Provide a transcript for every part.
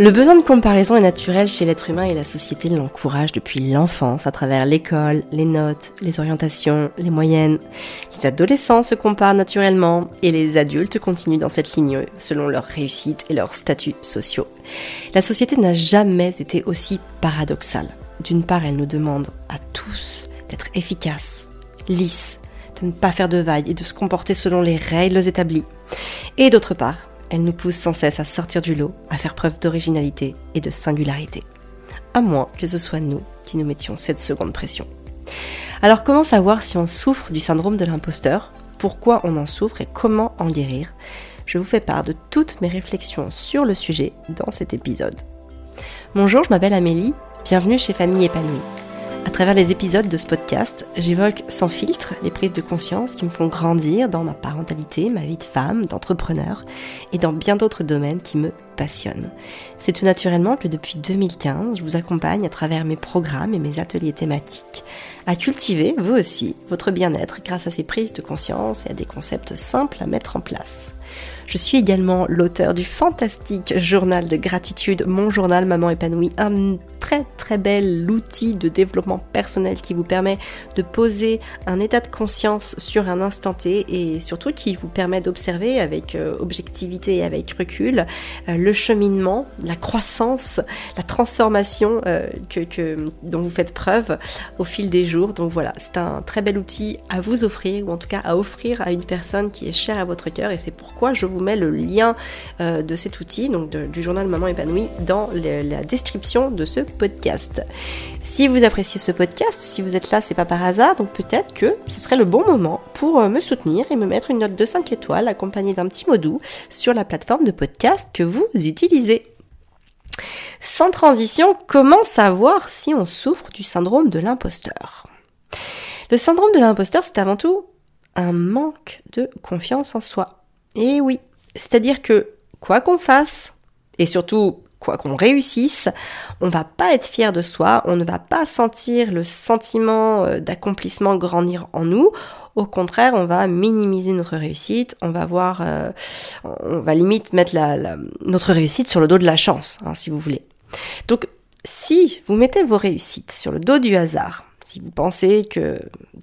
Le besoin de comparaison est naturel chez l'être humain et la société l'encourage depuis l'enfance à travers l'école, les notes, les orientations, les moyennes. Les adolescents se comparent naturellement et les adultes continuent dans cette ligne selon leur réussite et leurs statuts sociaux. La société n'a jamais été aussi paradoxale. D'une part, elle nous demande à tous d'être efficaces, lisses, de ne pas faire de vagues et de se comporter selon les règles établies. Et d'autre part, elle nous pousse sans cesse à sortir du lot, à faire preuve d'originalité et de singularité. À moins que ce soit nous qui nous mettions cette seconde pression. Alors comment savoir si on souffre du syndrome de l'imposteur, pourquoi on en souffre et comment en guérir? Je vous fais part de toutes mes réflexions sur le sujet dans cet épisode. Bonjour, je m'appelle Amélie, bienvenue chez Famille épanouie. À travers les épisodes de ce podcast, j'évoque sans filtre les prises de conscience qui me font grandir dans ma parentalité, ma vie de femme, d'entrepreneur et dans bien d'autres domaines qui me passionnent. C'est tout naturellement que depuis 2015, je vous accompagne à travers mes programmes et mes ateliers thématiques à cultiver, vous aussi, votre bien-être grâce à ces prises de conscience et à des concepts simples à mettre en place. Je suis également l'auteur du fantastique journal de gratitude, mon journal Maman épanouie, un très très bel outil de développement personnel qui vous permet de poser un état de conscience sur un instant T et surtout qui vous permet d'observer avec euh, objectivité et avec recul euh, le cheminement, la croissance, la transformation euh, que, dont vous faites preuve au fil des jours. Donc voilà, c'est un très bel outil à vous offrir ou en tout cas à offrir à une personne qui est chère à votre cœur et c'est pourquoi je vous met le lien euh, de cet outil, donc du journal Maman épanouie, dans la description de ce podcast. Si vous appréciez ce podcast, si vous êtes là, c'est pas par hasard, donc peut-être que ce serait le bon moment pour euh, me soutenir et me mettre une note de 5 étoiles accompagnée d'un petit mot doux sur la plateforme de podcast que vous utilisez. Sans transition, comment savoir si on souffre du syndrome de l'imposteur? Le syndrome de l'imposteur, c'est avant tout un manque de confiance en soi. Et oui, c'est-à-dire que quoi qu'on fasse, et surtout quoi qu'on réussisse, on va pas être fier de soi, on ne va pas sentir le sentiment euh, d'accomplissement grandir en nous. Au contraire, on va minimiser notre réussite, on va voir, euh, on va limite mettre notre réussite sur le dos de la chance, hein, si vous voulez. Donc, si vous mettez vos réussites sur le dos du hasard, si vous pensez que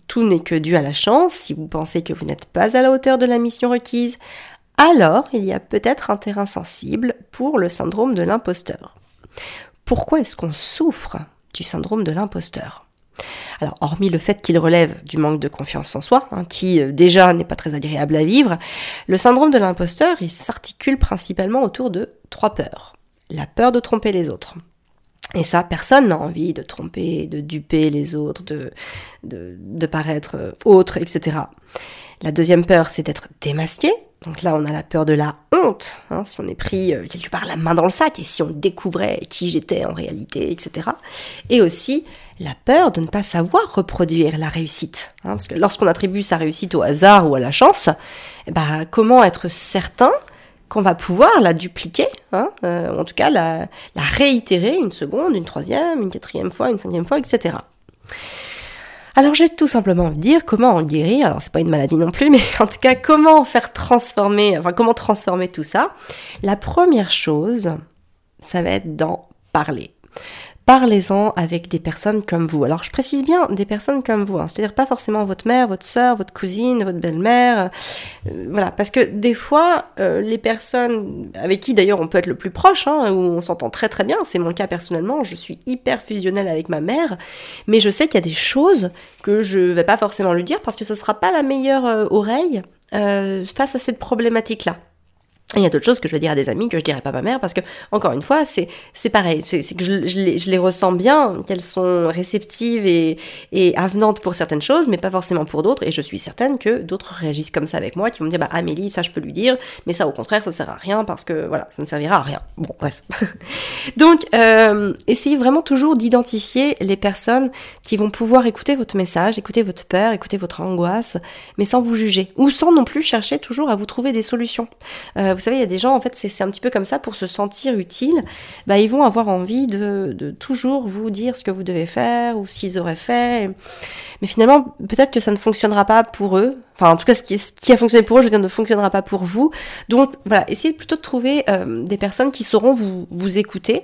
tout n'est que dû à la chance, si vous pensez que vous n'êtes pas à la hauteur de la mission requise, alors il y a peut-être un terrain sensible pour le syndrome de l'imposteur. Pourquoi est-ce qu'on souffre du syndrome de l'imposteur? Alors, hormis le fait qu'il relève du manque de confiance en soi, hein, qui euh, déjà n'est pas très agréable à vivre, le syndrome de l'imposteur, s'articule principalement autour de trois peurs. La peur de tromper les autres. Et ça, personne n'a envie de tromper, de duper les autres, de, de, de paraître euh, autre, etc. La deuxième peur, c'est d'être démasqué, donc là, on a la peur de la honte, hein, si on est pris euh, quelque part la main dans le sac et si on découvrait qui j'étais en réalité, etc. Et aussi la peur de ne pas savoir reproduire la réussite. Hein, parce que lorsqu'on attribue sa réussite au hasard ou à la chance, ben, comment être certain qu'on va pouvoir la dupliquer, hein, euh, en tout cas la, la réitérer une seconde, une troisième, une quatrième fois, une cinquième fois, etc. Alors j'ai tout simplement de dire comment en guérir. Alors c'est pas une maladie non plus, mais en tout cas comment faire transformer, enfin comment transformer tout ça. La première chose, ça va être d'en parler parlez-en avec des personnes comme vous. Alors je précise bien des personnes comme vous, hein. c'est-à-dire pas forcément votre mère, votre soeur, votre cousine, votre belle-mère, euh, voilà, parce que des fois euh, les personnes avec qui d'ailleurs on peut être le plus proche, hein, où on s'entend très très bien, c'est mon cas personnellement, je suis hyper fusionnelle avec ma mère, mais je sais qu'il y a des choses que je vais pas forcément lui dire parce que ce sera pas la meilleure euh, oreille face à cette problématique-là il y a d'autres choses que je vais dire à des amis que je dirais pas à ma mère parce que encore une fois c'est c'est pareil. C'est que je, les, je, les, ressens bien qu'elles sont réceptives et, et avenantes pour certaines choses mais pas forcément pour d'autres. Et je suis certaine que d'autres réagissent comme ça avec moi qui vont me dire bah Amélie ça je peux lui dire mais ça au contraire ça sert à rien parce que voilà ça ne servira à rien. Bon bref. Donc euh, essayez vraiment toujours d'identifier les personnes qui vont pouvoir écouter votre message écouter votre peur écouter votre angoisse mais sans vous juger. Ou sans non plus chercher toujours à vous trouver des solutions. Euh, vous savez, il y a des gens, en fait, c'est un petit peu comme ça, pour se sentir utile, bah, ils vont avoir envie de, toujours vous dire ce que vous devez faire ou ce qu'ils auraient fait. Mais finalement, peut-être que ça ne fonctionnera pas pour eux. Enfin, en tout cas, ce qui, a fonctionné pour eux, je veux dire, ne fonctionnera pas pour vous. Donc, voilà, essayez plutôt de trouver euh, des personnes qui sauront vous, écouter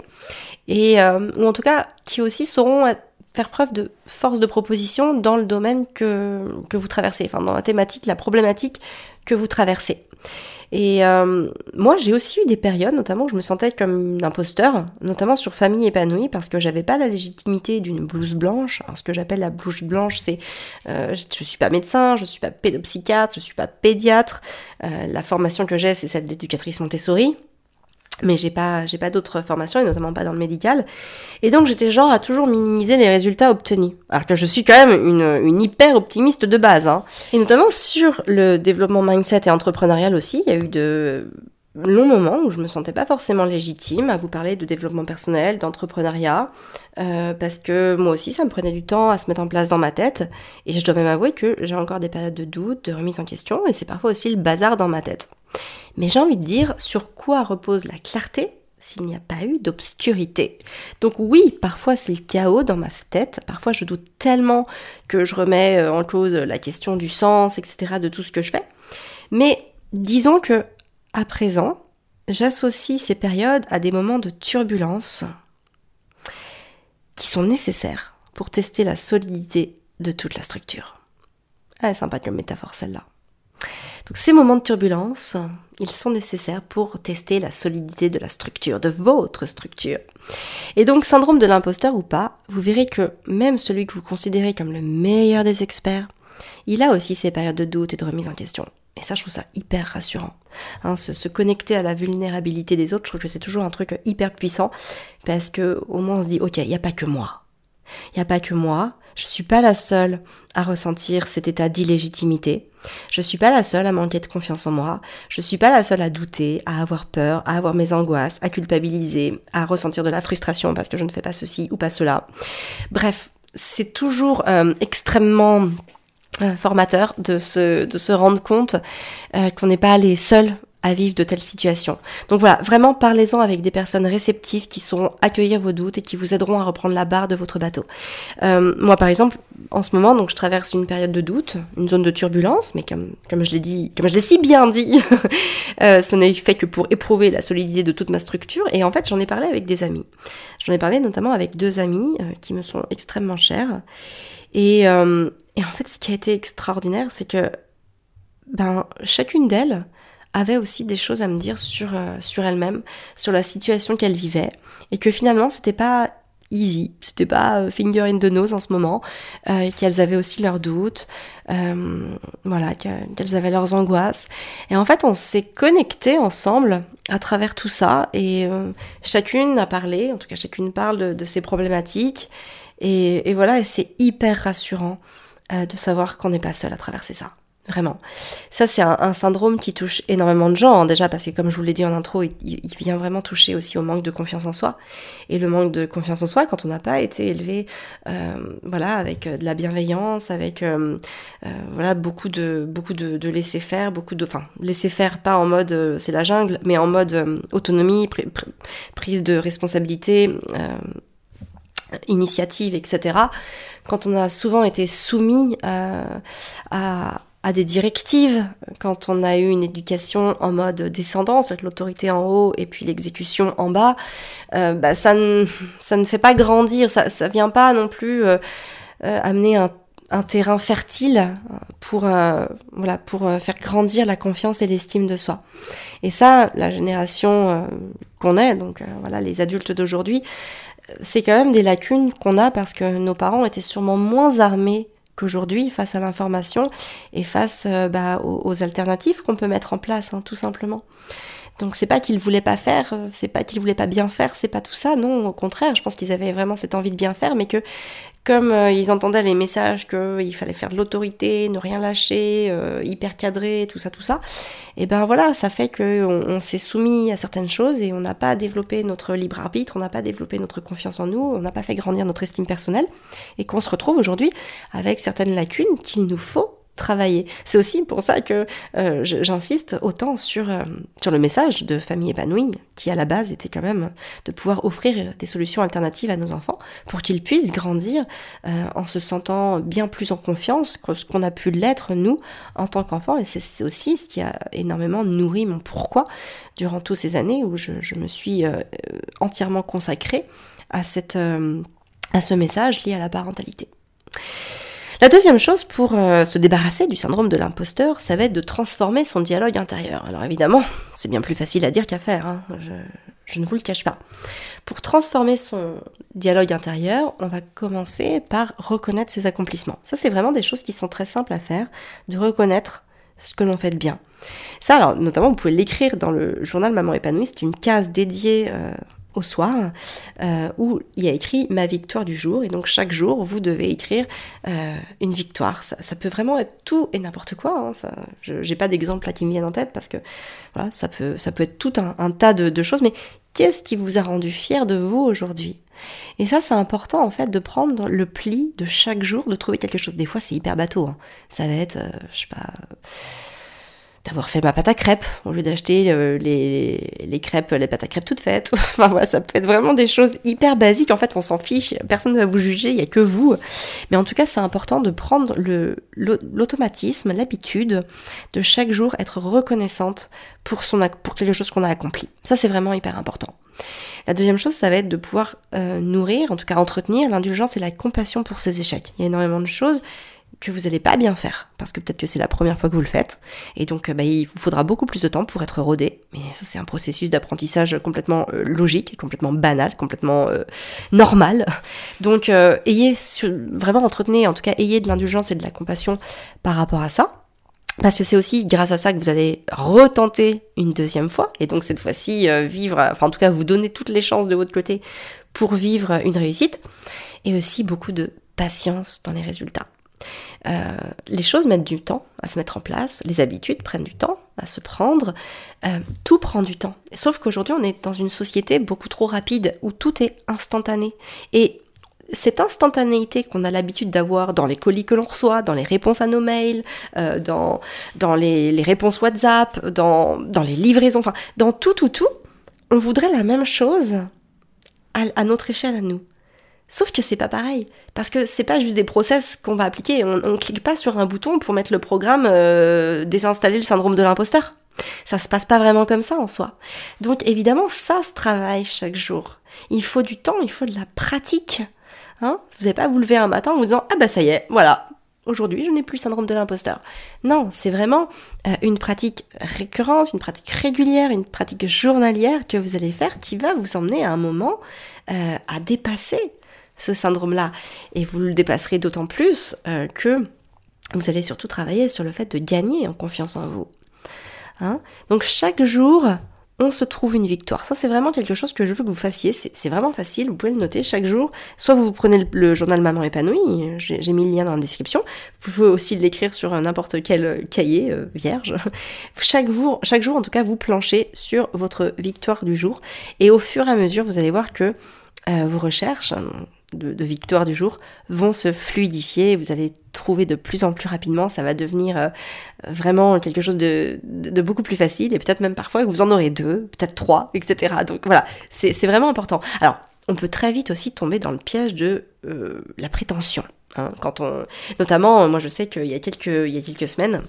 et euh, ou en tout cas qui aussi sauront faire preuve de force de proposition dans le domaine que, que vous traversez, enfin dans la thématique, la problématique que vous traversez. Et euh, moi, j'ai aussi eu des périodes, notamment où je me sentais comme un imposteur, notamment sur famille épanouie, parce que j'avais pas la légitimité d'une blouse blanche. Alors, ce que j'appelle la blouse blanche, c'est euh, je suis pas médecin, je suis pas pédopsychiatre, je suis pas pédiatre. Euh, la formation que j'ai, c'est celle d'éducatrice Montessori mais j'ai pas j'ai pas d'autres formations et notamment pas dans le médical et donc j'étais genre à toujours minimiser les résultats obtenus alors que je suis quand même une, une hyper optimiste de base hein. et notamment sur le développement mindset et entrepreneurial aussi il y a eu de long moment où je me sentais pas forcément légitime à vous parler de développement personnel, d'entrepreneuriat, euh, parce que moi aussi ça me prenait du temps à se mettre en place dans ma tête, et je dois même avouer que j'ai encore des périodes de doute, de remise en question, et c'est parfois aussi le bazar dans ma tête. Mais j'ai envie de dire sur quoi repose la clarté s'il n'y a pas eu d'obscurité? Donc oui, parfois c'est le chaos dans ma tête, parfois je doute tellement que je remets euh, en cause la question du sens, etc., de tout ce que je fais. Mais disons que à présent, j'associe ces périodes à des moments de turbulence qui sont nécessaires pour tester la solidité de toute la structure. Ah, sympa comme métaphore celle-là. Donc ces moments de turbulence, ils sont nécessaires pour tester la solidité de la structure, de votre structure. Et donc syndrome de l'imposteur ou pas, vous verrez que même celui que vous considérez comme le meilleur des experts, il a aussi ses périodes de doute et de remise en question. Et ça, je trouve ça hyper rassurant. Hein, se, connecter à la vulnérabilité des autres, je trouve que c'est toujours un truc hyper puissant parce que au moins on se dit, ok, il n'y a pas que moi. Il n'y a pas que moi. Je suis pas la seule à ressentir cet état d'illégitimité. Je suis pas la seule à manquer de confiance en moi. Je suis pas la seule à douter, à avoir peur, à avoir mes angoisses, à culpabiliser, à ressentir de la frustration parce que je ne fais pas ceci ou pas cela. Bref, c'est toujours euh, extrêmement formateur de se, de se rendre compte euh, qu'on n'est pas les seuls à vivre de telles situations. Donc voilà, vraiment parlez-en avec des personnes réceptives qui sauront accueillir vos doutes et qui vous aideront à reprendre la barre de votre bateau. Euh, moi par exemple, en ce moment, donc je traverse une période de doute, une zone de turbulence, mais comme comme je l'ai dit, comme je l'ai si bien dit, euh, ce n'est fait que pour éprouver la solidité de toute ma structure. Et en fait, j'en ai parlé avec des amis. J'en ai parlé notamment avec deux amis euh, qui me sont extrêmement chers. Et, euh, et en fait, ce qui a été extraordinaire, c'est que ben chacune d'elles avait aussi des choses à me dire sur euh, sur elle-même, sur la situation qu'elle vivait, et que finalement c'était pas easy, c'était pas euh, finger in the nose en ce moment, euh, qu'elles avaient aussi leurs doutes, euh, voilà, qu'elles avaient leurs angoisses, et en fait on s'est connecté ensemble à travers tout ça, et chacune a parlé, en tout cas chacune parle de, de ses problématiques, et, et voilà, c'est hyper rassurant de savoir qu'on n'est pas seul à traverser ça. Vraiment. Ça, c'est un, syndrome qui touche énormément de gens, hein, déjà, parce que comme je vous l'ai dit en intro, il, vient vraiment toucher aussi au manque de confiance en soi. Et le manque de confiance en soi, quand on n'a pas été élevé, euh, voilà, avec euh, de la bienveillance, avec, euh, voilà, beaucoup de, beaucoup de, laisser faire, beaucoup de, enfin, laisser faire pas en mode c'est la jungle, mais en mode autonomie, prise de responsabilité, initiative, etc. Quand on a souvent été soumis à à des directives, quand on a eu une éducation en mode descendance, avec l'autorité en haut et puis l'exécution en bas, euh, bah, ça, ne, ça ne fait pas grandir, ça, ça vient pas non plus euh, euh, amener un, un, terrain fertile pour, voilà, pour faire grandir la confiance et l'estime de soi. Et ça, la génération qu'on est, donc voilà, les adultes d'aujourd'hui, c'est quand même des lacunes qu'on a parce que nos parents étaient sûrement moins armés qu'aujourd'hui face à l'information et face euh, bah, aux, alternatives qu'on peut mettre en place, hein, tout simplement. Donc c'est pas qu'ils voulaient pas faire, euh, c'est pas qu'ils voulaient pas bien faire, c'est pas tout ça, non, au contraire, je pense qu'ils avaient vraiment cette envie de bien faire, mais que comme euh, ils entendaient les messages qu'il fallait faire de l'autorité, ne rien lâcher, euh, hyper cadré, tout ça, tout ça, et ben voilà, ça fait qu'on on, s'est soumis à certaines choses et on n'a pas développé notre libre arbitre, on n'a pas développé notre confiance en nous, on n'a pas fait grandir notre estime personnelle, et qu'on se retrouve aujourd'hui avec certaines lacunes qu'il nous faut C'est aussi pour ça que euh, j'insiste autant sur, euh, sur le message de famille épanouie, qui à la base était quand même de pouvoir offrir des solutions alternatives à nos enfants pour qu'ils puissent grandir euh, en se sentant bien plus en confiance que ce qu'on a pu l'être nous en tant qu'enfants. Et c'est aussi ce qui a énormément nourri mon pourquoi durant toutes ces années où je, je me suis entièrement consacrée à, cette, à ce message lié à la parentalité. La deuxième chose pour euh, se débarrasser du syndrome de l'imposteur, ça va être de transformer son dialogue intérieur. Alors évidemment, c'est bien plus facile à dire qu'à faire, hein. je, ne vous le cache pas. Pour transformer son dialogue intérieur, on va commencer par reconnaître ses accomplissements. Ça, c'est vraiment des choses qui sont très simples à faire, de reconnaître ce que l'on fait de bien. Ça, alors, notamment, vous pouvez l'écrire dans le journal Maman épanouie, c'est une case dédiée euh, au soir euh, où il y a écrit ma victoire du jour et donc chaque jour vous devez écrire euh, une victoire. Ça, peut vraiment être tout et n'importe quoi hein, ça, j'ai pas d'exemple là qui me viennent en tête parce que voilà ça peut ça peut être tout un, tas de, choses. Mais qu'est-ce qui vous a rendu fier de vous aujourd'hui? Et ça c'est important en fait de prendre le pli de chaque jour de trouver quelque chose. Des fois c'est hyper bateau hein. ça va être euh, je sais pas d'avoir fait ma pâte à crêpes au lieu d'acheter euh, les, les, crêpes, les pâtes à crêpes toutes faites. enfin voilà, ça peut être vraiment des choses hyper basiques. En fait, on s'en fiche, personne ne va vous juger, il n'y a que vous. Mais en tout cas, c'est important de prendre l'automatisme, l'habitude de chaque jour être reconnaissante pour, son, pour quelque chose qu'on a accompli. Ça, c'est vraiment hyper important. La deuxième chose, ça va être de pouvoir euh, nourrir, en tout cas entretenir l'indulgence et la compassion pour ses échecs. Il y a énormément de choses que vous n'allez pas bien faire, parce que peut-être que c'est la première fois que vous le faites, et donc bah, il vous faudra beaucoup plus de temps pour être rodé, mais ça c'est un processus d'apprentissage complètement euh, logique, complètement banal, complètement euh, normal. Donc euh, ayez vraiment entretenez, en tout cas ayez de l'indulgence et de la compassion par rapport à ça. Parce que c'est aussi grâce à ça que vous allez retenter une deuxième fois, et donc cette fois-ci vivre, enfin en tout cas vous donner toutes les chances de votre côté pour vivre une réussite, et aussi beaucoup de patience dans les résultats. Euh, les choses mettent du temps à se mettre en place, les habitudes prennent du temps à se prendre, euh, tout prend du temps. Sauf qu'aujourd'hui on est dans une société beaucoup trop rapide où tout est instantané. Et cette instantanéité qu'on a l'habitude d'avoir dans les colis que l'on reçoit, dans les réponses à nos mails, euh, dans, dans les, réponses WhatsApp, dans, dans les livraisons, enfin dans tout, tout, tout, on voudrait la même chose à notre échelle à nous. Sauf que c'est pas pareil, parce que c'est pas juste des process qu'on va appliquer, on, on clique pas sur un bouton pour mettre le programme euh, désinstaller le syndrome de l'imposteur. Ça se passe pas vraiment comme ça en soi. Donc évidemment, ça se travaille chaque jour. Il faut du temps, il faut de la pratique. Hein? Vous n'allez pas vous lever un matin en vous disant ah bah ça y est, voilà, aujourd'hui je n'ai plus le syndrome de l'imposteur. Non, c'est vraiment euh, une pratique récurrente, une pratique régulière, une pratique journalière que vous allez faire qui va vous emmener à un moment euh, à dépasser ce syndrome-là. Et vous le dépasserez d'autant plus euh, que vous allez surtout travailler sur le fait de gagner en confiance en vous. Hein Donc chaque jour, on se trouve une victoire. Ça, c'est vraiment quelque chose que je veux que vous fassiez. C'est vraiment facile, vous pouvez le noter chaque jour. Soit vous prenez le, journal Maman épanouie, j'ai mis le lien dans la description. Vous pouvez aussi l'écrire sur n'importe quel cahier euh, vierge. Chaque jour, en tout cas, vous planchez sur votre victoire du jour. Et au fur et à mesure, vous allez voir que euh, vos recherches, de, victoire du jour vont se fluidifier, vous allez trouver de plus en plus rapidement, ça va devenir euh, vraiment quelque chose de, beaucoup plus facile, et peut-être même parfois que vous en aurez deux, peut-être trois, etc. Donc voilà, c'est vraiment important. Alors, on peut très vite aussi tomber dans le piège de euh, la prétention. Hein, quand on, notamment, moi je sais qu'il y a quelques, il y a quelques semaines,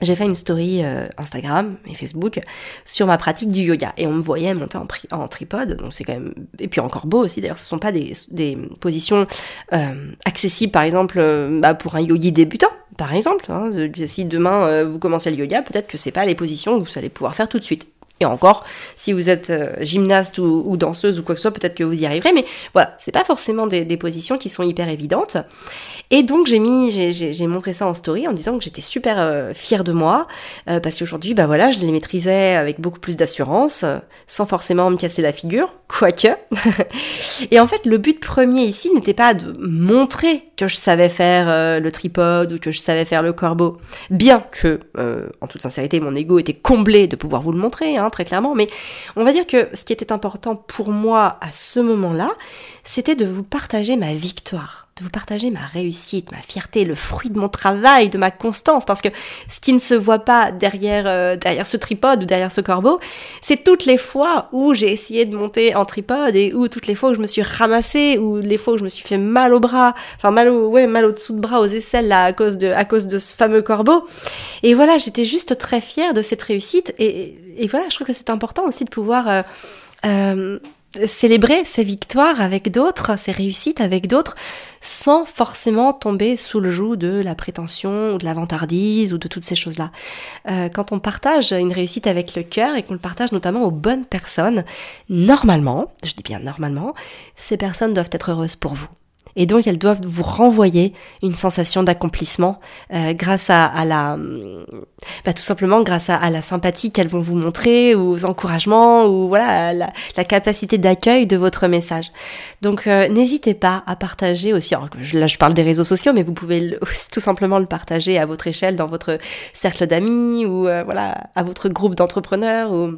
j'ai fait une story euh, Instagram et Facebook sur ma pratique du yoga. Et on me voyait monter en, en tripode donc c'est quand même et puis encore beau aussi d'ailleurs ce sont pas des, des positions euh, accessibles par exemple euh, bah, pour un yogi débutant par exemple hein, si demain vous commencez le yoga peut-être que c'est pas les positions que vous allez pouvoir faire tout de suite et encore, si vous êtes gymnaste ou, danseuse ou quoi que ce soit, peut-être que vous y arriverez. Mais voilà, c'est pas forcément des, positions qui sont hyper évidentes. Et donc j'ai montré ça en story en disant que j'étais super euh, fière de moi euh, parce qu'aujourd'hui, bah voilà, je les maîtrisais avec beaucoup plus d'assurance, euh, sans forcément me casser la figure, quoique. et en fait, le but premier ici n'était pas de montrer que je savais faire le tripode ou que je savais faire le corbeau, bien que, en toute sincérité, mon ego était comblé de pouvoir vous le montrer, hein, très clairement. Mais on va dire que ce qui était important pour moi à ce moment-là, c'était de vous partager ma victoire de vous partager ma réussite, ma fierté, le fruit de mon travail, de ma constance, parce que ce qui ne se voit pas derrière, euh, derrière ce tripode ou derrière ce corbeau, c'est toutes les fois où j'ai essayé de monter en tripode et où toutes les fois où je me suis ramassée, ou les fois où je me suis fait mal au bras, enfin mal au, ouais, mal au-dessous de bras, aux aisselles là, à cause de, à cause de ce fameux corbeau. Et voilà, j'étais juste très fière de cette réussite et, et voilà, je trouve que c'est important aussi de pouvoir euh, euh, célébrer ses victoires avec d'autres, ses réussites avec d'autres, sans forcément tomber sous le joug de la prétention ou de la vantardise ou de toutes ces choses-là. Euh, quand on partage une réussite avec le cœur et qu'on le partage notamment aux bonnes personnes, normalement, je dis bien normalement, ces personnes doivent être heureuses pour vous. Et donc elles doivent vous renvoyer une sensation d'accomplissement euh, grâce à, la, bah, tout simplement grâce à, la sympathie qu'elles vont vous montrer, ou aux encouragements, ou voilà la, la capacité d'accueil de votre message. Donc euh, n'hésitez pas à partager aussi. Alors, là je parle des réseaux sociaux, mais vous pouvez tout simplement le partager à votre échelle dans votre cercle d'amis ou euh, voilà à votre groupe d'entrepreneurs ou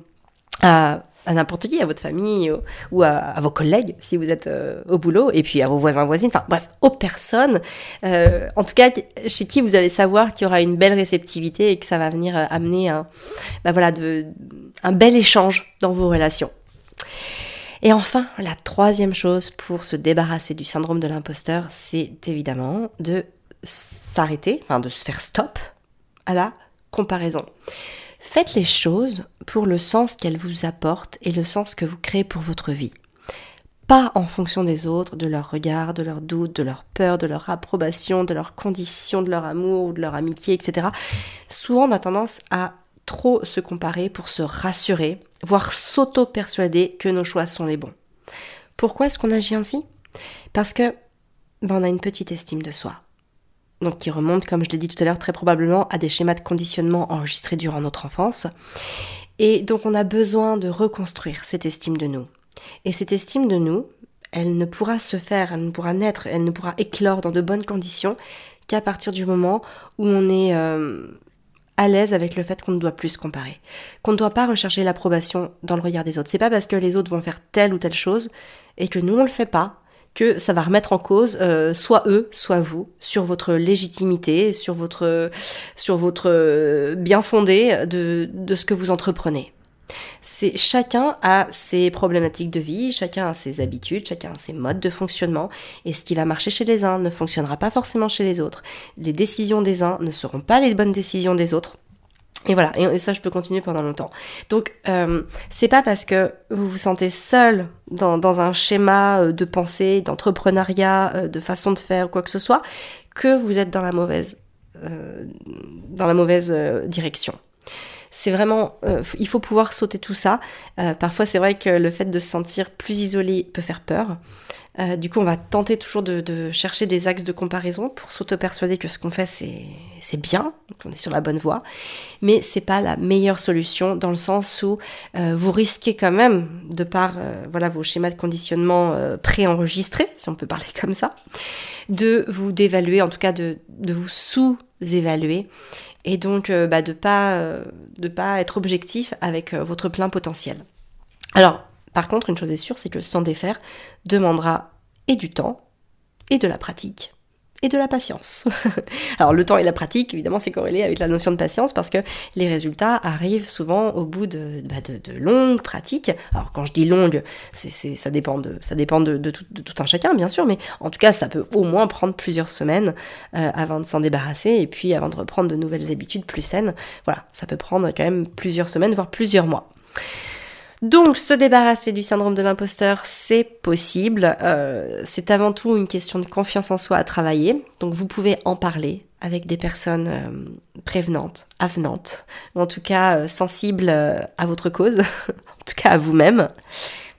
à à n'importe qui, à votre famille ou, à, vos collègues si vous êtes euh, au boulot, et puis à vos voisins, voisines, enfin bref, aux personnes, euh, en tout cas chez qui vous allez savoir qu'il y aura une belle réceptivité et que ça va venir euh, amener un, bah voilà, un bel échange dans vos relations. Et enfin, la troisième chose pour se débarrasser du syndrome de l'imposteur, c'est évidemment de s'arrêter, enfin de se faire stop à la comparaison. Faites les choses pour le sens qu'elles vous apportent et le sens que vous créez pour votre vie. Pas en fonction des autres, de leur regard, de leurs doutes, de leur peur, de leur approbation, de leurs conditions, de leur amour ou de leur amitié, etc. Souvent, on a tendance à trop se comparer pour se rassurer, voire s'auto-persuader que nos choix sont les bons. Pourquoi est-ce qu'on agit ainsi? Parce que ben, on a une petite estime de soi donc qui remonte, comme je l'ai dit tout à l'heure, très probablement à des schémas de conditionnement enregistrés durant notre enfance. Et donc on a besoin de reconstruire cette estime de nous. Et cette estime de nous, elle ne pourra se faire, elle ne pourra naître, elle ne pourra éclore dans de bonnes conditions qu'à partir du moment où on est euh, à l'aise avec le fait qu'on ne doit plus se comparer, qu'on ne doit pas rechercher l'approbation dans le regard des autres. C'est pas parce que les autres vont faire telle ou telle chose et que nous on le fait pas que ça va remettre en cause euh, soit eux, soit vous, sur votre légitimité, sur votre, sur votre euh, bien fondé de, de ce que vous entreprenez. C'est chacun a ses problématiques de vie, chacun a ses habitudes, chacun a ses modes de fonctionnement, et ce qui va marcher chez les uns ne fonctionnera pas forcément chez les autres. Les décisions des uns ne seront pas les bonnes décisions des autres. Et voilà, et ça je peux continuer pendant longtemps. Donc euh, c'est pas parce que vous vous sentez seul dans, un schéma euh, de pensée, d'entrepreneuriat, euh, de façon de faire quoi que ce soit, que vous êtes dans la mauvaise, euh, dans la mauvaise direction. C'est vraiment, il faut pouvoir sauter tout ça. parfois c'est vrai que le fait de se sentir plus isolé peut faire peur. Euh, du coup, on va tenter toujours de, chercher des axes de comparaison pour s'auto-persuader que ce qu'on fait c'est bien, qu'on est sur la bonne voie. Mais c'est pas la meilleure solution dans le sens où euh, vous risquez quand même, de par euh, voilà vos schémas de conditionnement préenregistrés, si on peut parler comme ça, de vous dévaluer, en tout cas de, vous sous-évaluer et donc bah, de pas de pas être objectif avec votre plein potentiel. Alors par contre, une chose est sûre, c'est que s'en défaire demandera et du temps, et de la pratique, et de la patience. Alors le temps et la pratique, évidemment, c'est corrélé avec la notion de patience parce que les résultats arrivent souvent au bout de, bah, de, longues pratiques. Alors quand je dis longues, c'est, ça dépend, de, ça dépend de, tout, un chacun, bien sûr, mais en tout cas, ça peut au moins prendre plusieurs semaines euh, avant de s'en débarrasser et puis avant de reprendre de nouvelles habitudes plus saines. Voilà, ça peut prendre quand même plusieurs semaines, voire plusieurs mois. Donc se débarrasser du syndrome de l'imposteur, c'est possible. Euh, c'est avant tout une question de confiance en soi à travailler. Donc vous pouvez en parler avec des personnes euh, prévenantes, avenantes, ou en tout cas euh, sensibles à votre cause, en tout cas à vous-même.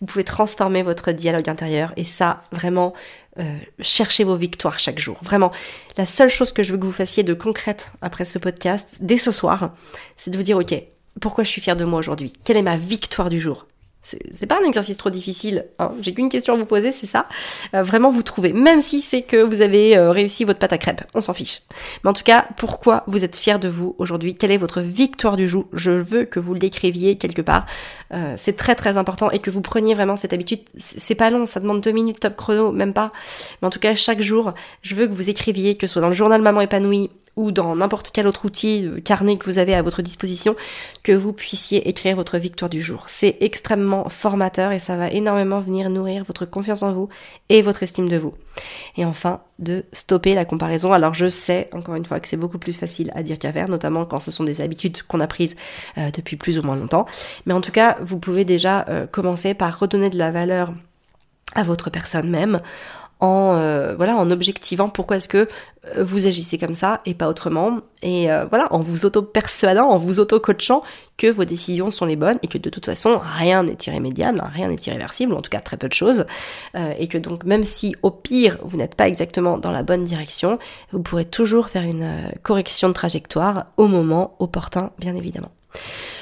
Vous pouvez transformer votre dialogue intérieur et ça, vraiment, cherchez vos victoires chaque jour. Vraiment, la seule chose que je veux que vous fassiez de concrète après ce podcast, dès ce soir, c'est de vous dire, ok, pourquoi je suis fière de moi aujourd'hui? Quelle est ma victoire du jour? C'est pas un exercice trop difficile. Hein. J'ai qu'une question à vous poser, c'est ça. Euh, vraiment vous trouvez. Même si c'est que vous avez euh, réussi votre pâte à crêpes, on s'en fiche. Mais en tout cas, pourquoi vous êtes fier de vous aujourd'hui? Quelle est votre victoire du jour? Je veux que vous l'écriviez quelque part. Euh, c'est très très important et que vous preniez vraiment cette habitude. C'est pas long, ça demande deux minutes top chrono, même pas. Mais en tout cas, chaque jour, je veux que vous écriviez, que ce soit dans le journal Maman épanouie ou dans n'importe quel autre outil, euh, carnet que vous avez à votre disposition, que vous puissiez écrire votre victoire du jour. C'est extrêmement formateur et ça va énormément venir nourrir votre confiance en vous et votre estime de vous. Et enfin, de stopper la comparaison. Alors je sais, encore une fois, que c'est beaucoup plus facile à dire qu'à faire, notamment quand ce sont des habitudes qu'on a prises euh, depuis plus ou moins longtemps. Mais en tout cas, vous pouvez déjà euh, commencer par redonner de la valeur à votre personne même en euh, voilà en objectivant pourquoi est-ce que euh, vous agissez comme ça et pas autrement et euh, voilà en vous auto-persuadant, en vous auto-coachant que vos décisions sont les bonnes et que de toute façon rien n'est irrémédiable, rien n'est irréversible, en tout cas très peu de choses et que donc même si au pire vous n'êtes pas exactement dans la bonne direction, vous pourrez toujours faire une correction de trajectoire au moment opportun bien évidemment.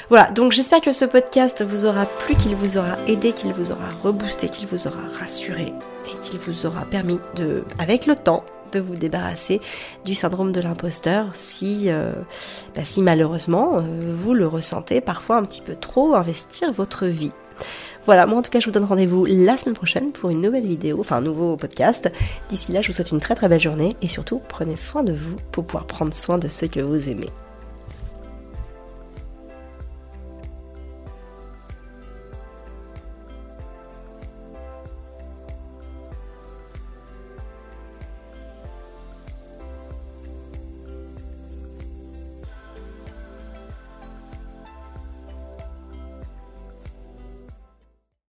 Voilà, donc j'espère que ce podcast vous aura plu, qu'il vous aura aidé, qu'il vous aura reboosté, qu'il vous aura rassuré et qu'il vous aura permis de, avec le temps, de vous débarrasser du syndrome de l'imposteur si, euh, bah, malheureusement euh, vous le ressentez parfois un petit peu trop investir votre vie. Voilà, moi en tout cas je vous donne rendez-vous la semaine prochaine pour une nouvelle vidéo, enfin un nouveau podcast. D'ici là je vous souhaite une très très belle journée et surtout prenez soin de vous pour pouvoir prendre soin de ceux que vous aimez.